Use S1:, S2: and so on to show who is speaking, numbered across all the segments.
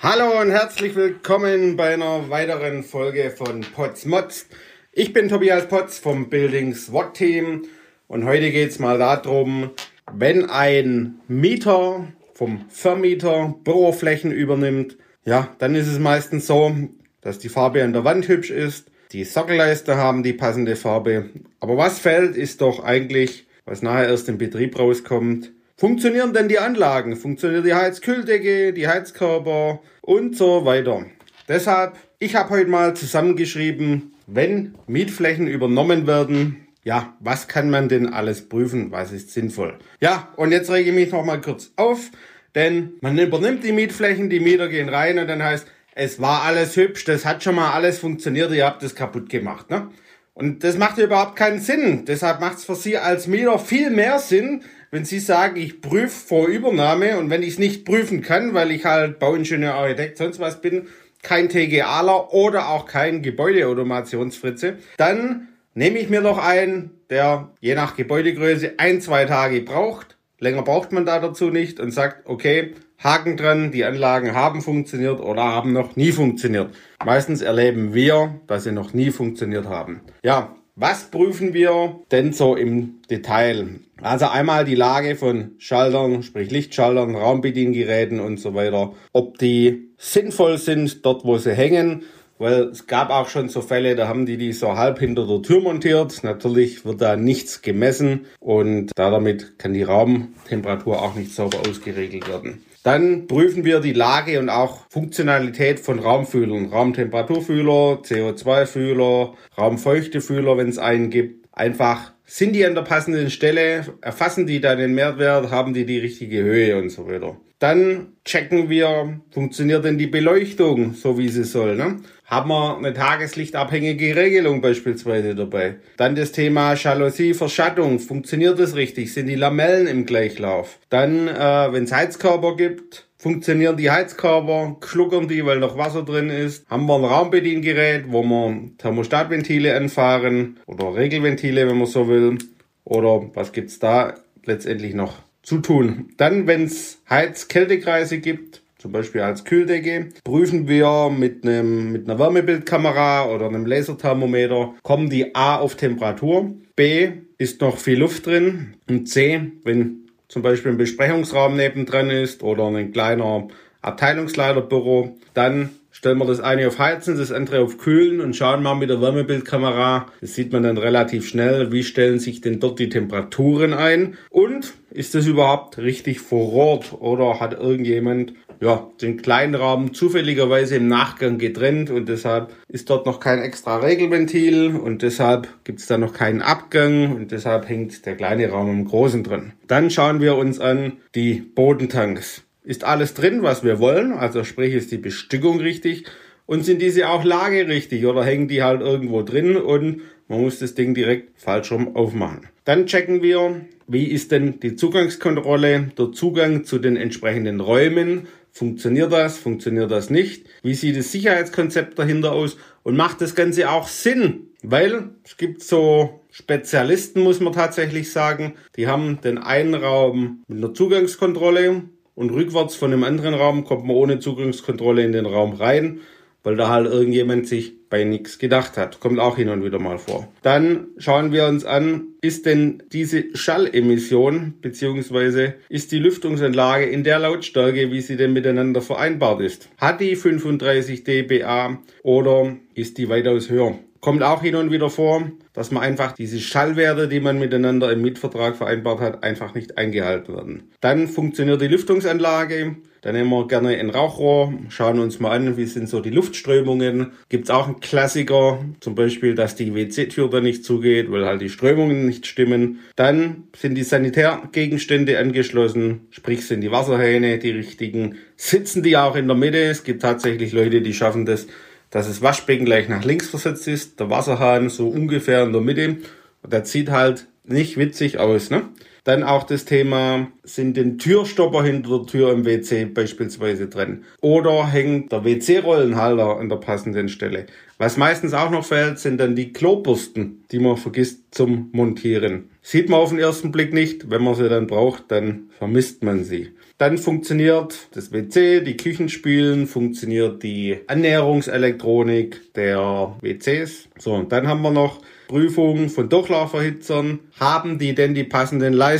S1: Hallo und herzlich willkommen bei einer weiteren Folge von Potz Mods. Ich bin Tobias Potz vom Building SWAT Team und heute geht es mal darum, wenn ein Mieter vom Vermieter Büroflächen übernimmt, ja, dann ist es meistens so, dass die Farbe an der Wand hübsch ist, die Sockelleiste haben die passende Farbe. Aber was fehlt, ist doch eigentlich, was nachher erst im Betrieb rauskommt, Funktionieren denn die Anlagen? Funktioniert die Heizkühldecke, die Heizkörper und so weiter? Deshalb, ich habe heute mal zusammengeschrieben, wenn Mietflächen übernommen werden, ja, was kann man denn alles prüfen? Was ist sinnvoll? Ja, und jetzt rege ich mich noch mal kurz auf, denn man übernimmt die Mietflächen, die Mieter gehen rein und dann heißt, es war alles hübsch, das hat schon mal alles funktioniert, ihr habt es kaputt gemacht, ne? Und das macht überhaupt keinen Sinn. Deshalb macht es für Sie als Mieter viel mehr Sinn, wenn Sie sagen, ich prüfe vor Übernahme und wenn ich es nicht prüfen kann, weil ich halt Bauingenieur, Architekt, sonst was bin, kein TGAler oder auch kein Gebäudeautomationsfritze, dann nehme ich mir doch einen, der je nach Gebäudegröße ein, zwei Tage braucht. Länger braucht man da dazu nicht und sagt, okay, Haken dran, die Anlagen haben funktioniert oder haben noch nie funktioniert. Meistens erleben wir, dass sie noch nie funktioniert haben. Ja, was prüfen wir denn so im Detail? Also einmal die Lage von Schaltern, sprich Lichtschaltern, Raumbediengeräten und so weiter. Ob die sinnvoll sind dort, wo sie hängen. Weil es gab auch schon so Fälle, da haben die die so halb hinter der Tür montiert. Natürlich wird da nichts gemessen und damit kann die Raumtemperatur auch nicht sauber ausgeregelt werden. Dann prüfen wir die Lage und auch Funktionalität von Raumfühlern. Raumtemperaturfühler, CO2-Fühler, Raumfeuchtefühler, wenn es einen gibt. Einfach sind die an der passenden Stelle, erfassen die da den Mehrwert, haben die die richtige Höhe und so weiter. Dann checken wir, funktioniert denn die Beleuchtung so wie sie soll. Ne? Haben wir eine tageslichtabhängige Regelung beispielsweise dabei. Dann das Thema Jalousie, Verschattung. Funktioniert das richtig? Sind die Lamellen im Gleichlauf? Dann, äh, wenn es Heizkörper gibt, funktionieren die Heizkörper, schluckern die, weil noch Wasser drin ist. Haben wir ein Raumbediengerät, wo wir Thermostatventile anfahren oder Regelventile, wenn man so will. Oder was gibt's da letztendlich noch? zu tun. Dann, wenn es Heiz-Kältekreise gibt, zum Beispiel als Kühldecke, prüfen wir mit, einem, mit einer Wärmebildkamera oder einem Laserthermometer, kommen die A auf Temperatur, B ist noch viel Luft drin und C, wenn zum Beispiel ein Besprechungsraum nebendran ist oder ein kleiner Abteilungsleiterbüro, dann stellen wir das eine auf Heizen, das andere auf Kühlen und schauen mal mit der Wärmebildkamera. Das sieht man dann relativ schnell, wie stellen sich denn dort die Temperaturen ein und ist das überhaupt richtig vor Ort oder hat irgendjemand ja, den kleinen Raum zufälligerweise im Nachgang getrennt und deshalb ist dort noch kein extra Regelventil und deshalb gibt es da noch keinen Abgang und deshalb hängt der kleine Raum im großen drin. Dann schauen wir uns an die Bodentanks. Ist alles drin, was wir wollen? Also sprich, ist die Bestückung richtig? Und sind diese auch lagerichtig oder hängen die halt irgendwo drin und man muss das Ding direkt falsch rum aufmachen. Dann checken wir, wie ist denn die Zugangskontrolle, der Zugang zu den entsprechenden Räumen. Funktioniert das? Funktioniert das nicht? Wie sieht das Sicherheitskonzept dahinter aus? Und macht das Ganze auch Sinn? Weil es gibt so Spezialisten, muss man tatsächlich sagen, die haben den einen Raum mit einer Zugangskontrolle und rückwärts von dem anderen Raum kommt man ohne Zugangskontrolle in den Raum rein, weil da halt irgendjemand sich bei nichts gedacht hat. Kommt auch hin und wieder mal vor. Dann schauen wir uns an, ist denn diese Schallemission beziehungsweise ist die Lüftungsanlage in der Lautstärke, wie sie denn miteinander vereinbart ist? Hat die 35 dBA oder ist die weitaus höher? Kommt auch hin und wieder vor, dass man einfach diese Schallwerte, die man miteinander im Mietvertrag vereinbart hat, einfach nicht eingehalten werden. Dann funktioniert die Lüftungsanlage. Dann nehmen wir gerne ein Rauchrohr, schauen uns mal an, wie sind so die Luftströmungen. Gibt es auch einen Klassiker, zum Beispiel, dass die WC-Tür da nicht zugeht, weil halt die Strömungen nicht stimmen. Dann sind die Sanitärgegenstände angeschlossen, sprich sind die Wasserhähne die richtigen. Sitzen die auch in der Mitte? Es gibt tatsächlich Leute, die schaffen das dass das Waschbecken gleich nach links versetzt ist, der Wasserhahn so ungefähr in der Mitte. Und der zieht halt nicht witzig aus, ne? Dann auch das Thema, sind den Türstopper hinter der Tür im WC beispielsweise drin? Oder hängt der WC-Rollenhalter an der passenden Stelle? Was meistens auch noch fehlt, sind dann die Klobürsten, die man vergisst zum Montieren. Sieht man auf den ersten Blick nicht. Wenn man sie dann braucht, dann vermisst man sie. Dann funktioniert das WC, die Küchenspülen, funktioniert die Annäherungselektronik der WCs. So, und dann haben wir noch Prüfung von Durchlauferhitzern. Haben die denn die passenden Leistungen?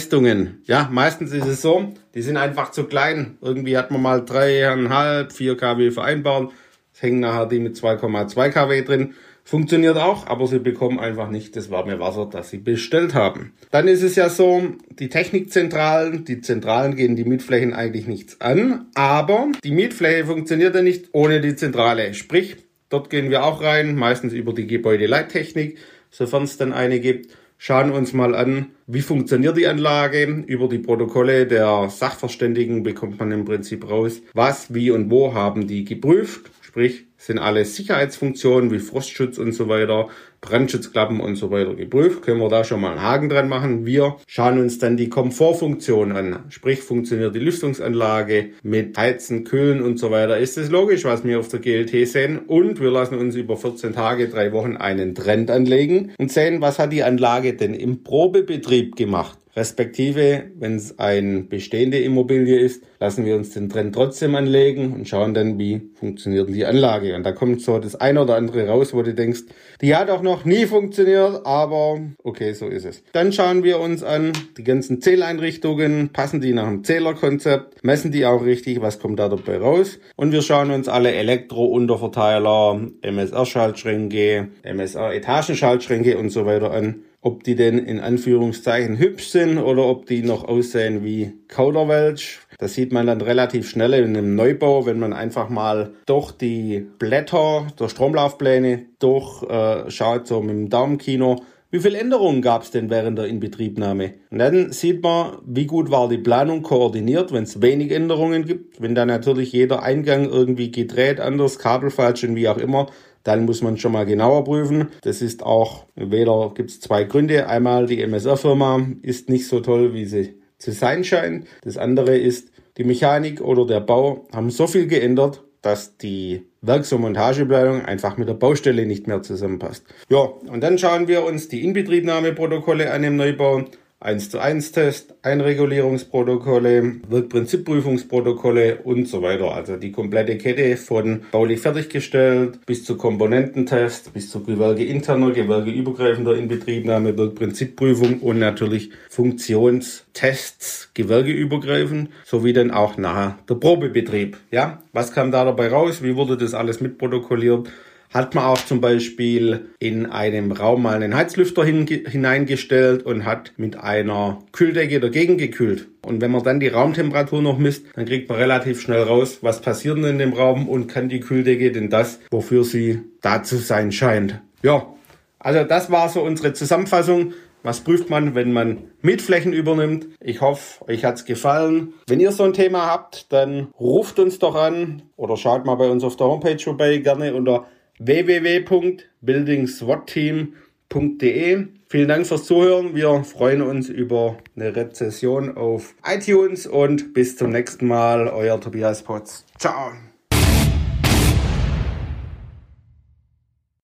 S1: Ja, meistens ist es so, die sind einfach zu klein. Irgendwie hat man mal 3,5, 4 kW vereinbart. Es hängen nachher die mit 2,2 kW drin. Funktioniert auch, aber sie bekommen einfach nicht das warme Wasser, das sie bestellt haben. Dann ist es ja so, die Technikzentralen, die Zentralen gehen die Mietflächen eigentlich nichts an, aber die Mietfläche funktioniert ja nicht ohne die Zentrale. Sprich, dort gehen wir auch rein, meistens über die Gebäudeleittechnik, sofern es dann eine gibt. Schauen uns mal an, wie funktioniert die Anlage. Über die Protokolle der Sachverständigen bekommt man im Prinzip raus, was, wie und wo haben die geprüft. Sprich, sind alle Sicherheitsfunktionen wie Frostschutz und so weiter, Brandschutzklappen und so weiter geprüft. Können wir da schon mal einen Haken dran machen. Wir schauen uns dann die Komfortfunktion an. Sprich, funktioniert die Lüftungsanlage mit Heizen, Kühlen und so weiter. Ist es logisch, was wir auf der GLT sehen. Und wir lassen uns über 14 Tage, drei Wochen einen Trend anlegen und sehen, was hat die Anlage denn im Probebetrieb gemacht. Respektive, wenn es ein bestehende Immobilie ist, lassen wir uns den Trend trotzdem anlegen und schauen dann, wie funktioniert die Anlage. Und da kommt so das eine oder andere raus, wo du denkst, die hat auch noch nie funktioniert, aber okay, so ist es. Dann schauen wir uns an, die ganzen Zähleinrichtungen, passen die nach dem Zählerkonzept, messen die auch richtig, was kommt da dabei raus. Und wir schauen uns alle Elektro-Unterverteiler, MSR-Schaltschränke, MSR-Etagenschaltschränke und so weiter an ob die denn in Anführungszeichen hübsch sind oder ob die noch aussehen wie Kauderwelsch. Das sieht man dann relativ schnell in einem Neubau, wenn man einfach mal durch die Blätter der Stromlaufpläne durchschaut, äh, so mit dem Daumenkino. Wie viele Änderungen gab es denn während der Inbetriebnahme? Und dann sieht man, wie gut war die Planung koordiniert, wenn es wenig Änderungen gibt. Wenn dann natürlich jeder Eingang irgendwie gedreht, anders, Kabel falsch und wie auch immer, dann muss man schon mal genauer prüfen. Das ist auch, weder gibt es zwei Gründe. Einmal die MSR-Firma ist nicht so toll, wie sie zu sein scheint. Das andere ist, die Mechanik oder der Bau haben so viel geändert, dass die Werks- und Montagebleiung einfach mit der Baustelle nicht mehr zusammenpasst. Ja, und dann schauen wir uns die Inbetriebnahmeprotokolle an im Neubau 1 zu 1 Test, Einregulierungsprotokolle, Wirkprinzipprüfungsprotokolle und so weiter. Also die komplette Kette von baulich fertiggestellt bis zu Komponententest, bis zu gewerkeinterner, gewerkeübergreifender Inbetriebnahme, Wirkprinzipprüfung und natürlich Funktionstests gewerkeübergreifend, sowie dann auch nachher der Probebetrieb. Ja, was kam da dabei raus? Wie wurde das alles mitprotokolliert? Hat man auch zum Beispiel in einem Raum mal einen Heizlüfter hineingestellt und hat mit einer Kühldecke dagegen gekühlt. Und wenn man dann die Raumtemperatur noch misst, dann kriegt man relativ schnell raus, was passiert denn in dem Raum und kann die Kühldecke denn das, wofür sie da zu sein scheint. Ja, also das war so unsere Zusammenfassung. Was prüft man, wenn man Mietflächen übernimmt? Ich hoffe, euch hat's gefallen. Wenn ihr so ein Thema habt, dann ruft uns doch an oder schaut mal bei uns auf der Homepage vorbei, gerne unter www.buildingswatteam.de. Vielen Dank fürs Zuhören. Wir freuen uns über eine Rezession auf iTunes und bis zum nächsten Mal. Euer Tobias Potz. Ciao.